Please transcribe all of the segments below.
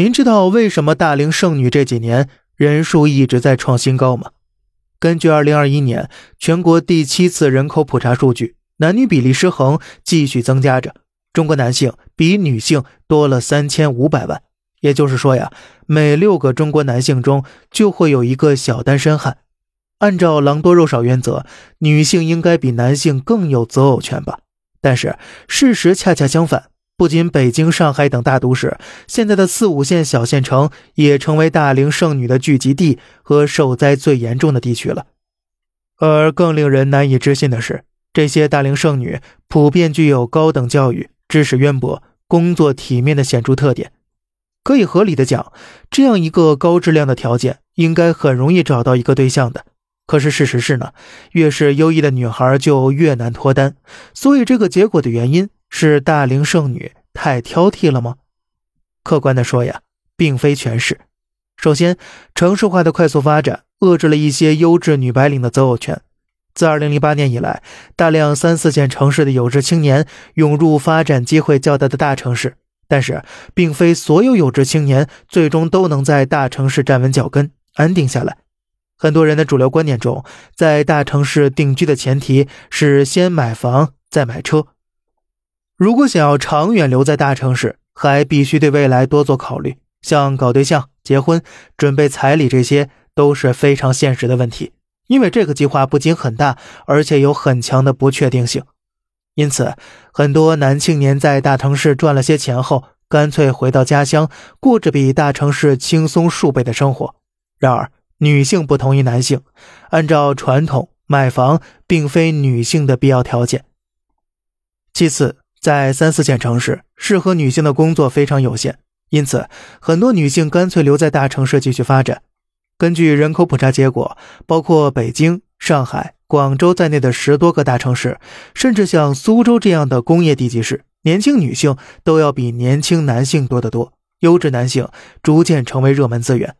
您知道为什么大龄剩女这几年人数一直在创新高吗？根据二零二一年全国第七次人口普查数据，男女比例失衡继续增加着。中国男性比女性多了三千五百万，也就是说呀，每六个中国男性中就会有一个小单身汉。按照狼多肉少原则，女性应该比男性更有择偶权吧？但是事实恰恰相反。不仅北京、上海等大都市，现在的四五线小县城也成为大龄剩女的聚集地和受灾最严重的地区了。而更令人难以置信的是，这些大龄剩女普遍具有高等教育、知识渊博、工作体面的显著特点。可以合理的讲，这样一个高质量的条件，应该很容易找到一个对象的。可是事实是呢，越是优异的女孩就越难脱单。所以这个结果的原因。是大龄剩女太挑剔了吗？客观的说呀，并非全是。首先，城市化的快速发展遏制了一些优质女白领的择偶权。自2008年以来，大量三四线城市的有志青年涌入发展机会较大的大城市，但是，并非所有有志青年最终都能在大城市站稳脚跟、安定下来。很多人的主流观念中，在大城市定居的前提是先买房再买车。如果想要长远留在大城市，还必须对未来多做考虑，像搞对象、结婚、准备彩礼，这些都是非常现实的问题。因为这个计划不仅很大，而且有很强的不确定性。因此，很多男青年在大城市赚了些钱后，干脆回到家乡，过着比大城市轻松数倍的生活。然而，女性不同于男性，按照传统，买房并非女性的必要条件。其次，在三四线城市，适合女性的工作非常有限，因此很多女性干脆留在大城市继续发展。根据人口普查结果，包括北京、上海、广州在内的十多个大城市，甚至像苏州这样的工业地级市，年轻女性都要比年轻男性多得多，优质男性逐渐成为热门资源。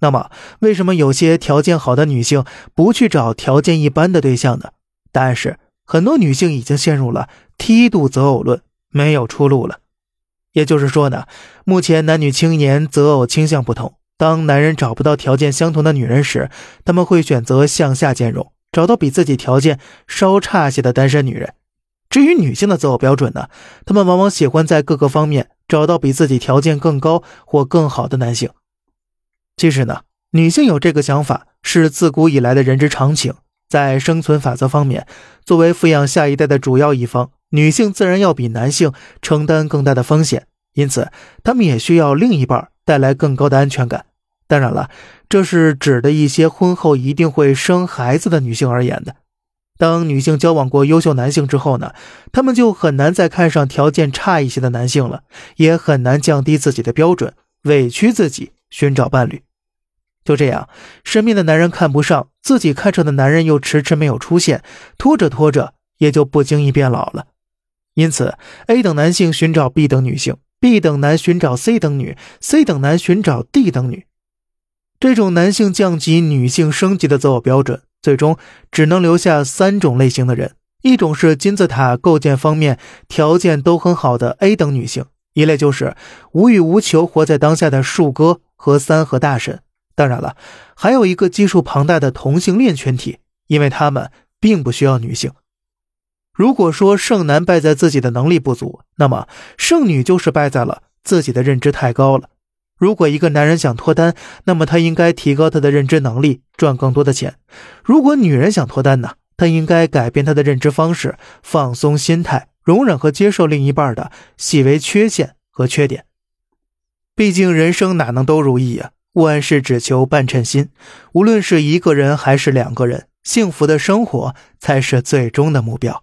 那么，为什么有些条件好的女性不去找条件一般的对象呢？答案是。很多女性已经陷入了梯度择偶论，没有出路了。也就是说呢，目前男女青年择偶倾向不同。当男人找不到条件相同的女人时，他们会选择向下兼容，找到比自己条件稍差些的单身女人。至于女性的择偶标准呢，她们往往喜欢在各个方面找到比自己条件更高或更好的男性。其实呢，女性有这个想法是自古以来的人之常情。在生存法则方面，作为抚养下一代的主要一方，女性自然要比男性承担更大的风险，因此，她们也需要另一半带来更高的安全感。当然了，这是指的一些婚后一定会生孩子的女性而言的。当女性交往过优秀男性之后呢，她们就很难再看上条件差一些的男性了，也很难降低自己的标准，委屈自己寻找伴侣。就这样，身边的男人看不上自己，看上的男人又迟迟没有出现，拖着拖着也就不经意变老了。因此，A 等男性寻找 B 等女性，B 等男寻找 C 等女，C 等男寻找 D 等女。这种男性降级、女性升级的择偶标准，最终只能留下三种类型的人：一种是金字塔构建方面条件都很好的 A 等女性；一类就是无欲无求、活在当下的树哥和三和大神。当然了，还有一个基数庞大的同性恋群体，因为他们并不需要女性。如果说剩男败在自己的能力不足，那么剩女就是败在了自己的认知太高了。如果一个男人想脱单，那么他应该提高他的认知能力，赚更多的钱；如果女人想脱单呢，她应该改变她的认知方式，放松心态，容忍和接受另一半的细微缺陷和缺点。毕竟人生哪能都如意呀？万事只求半称心，无论是一个人还是两个人，幸福的生活才是最终的目标。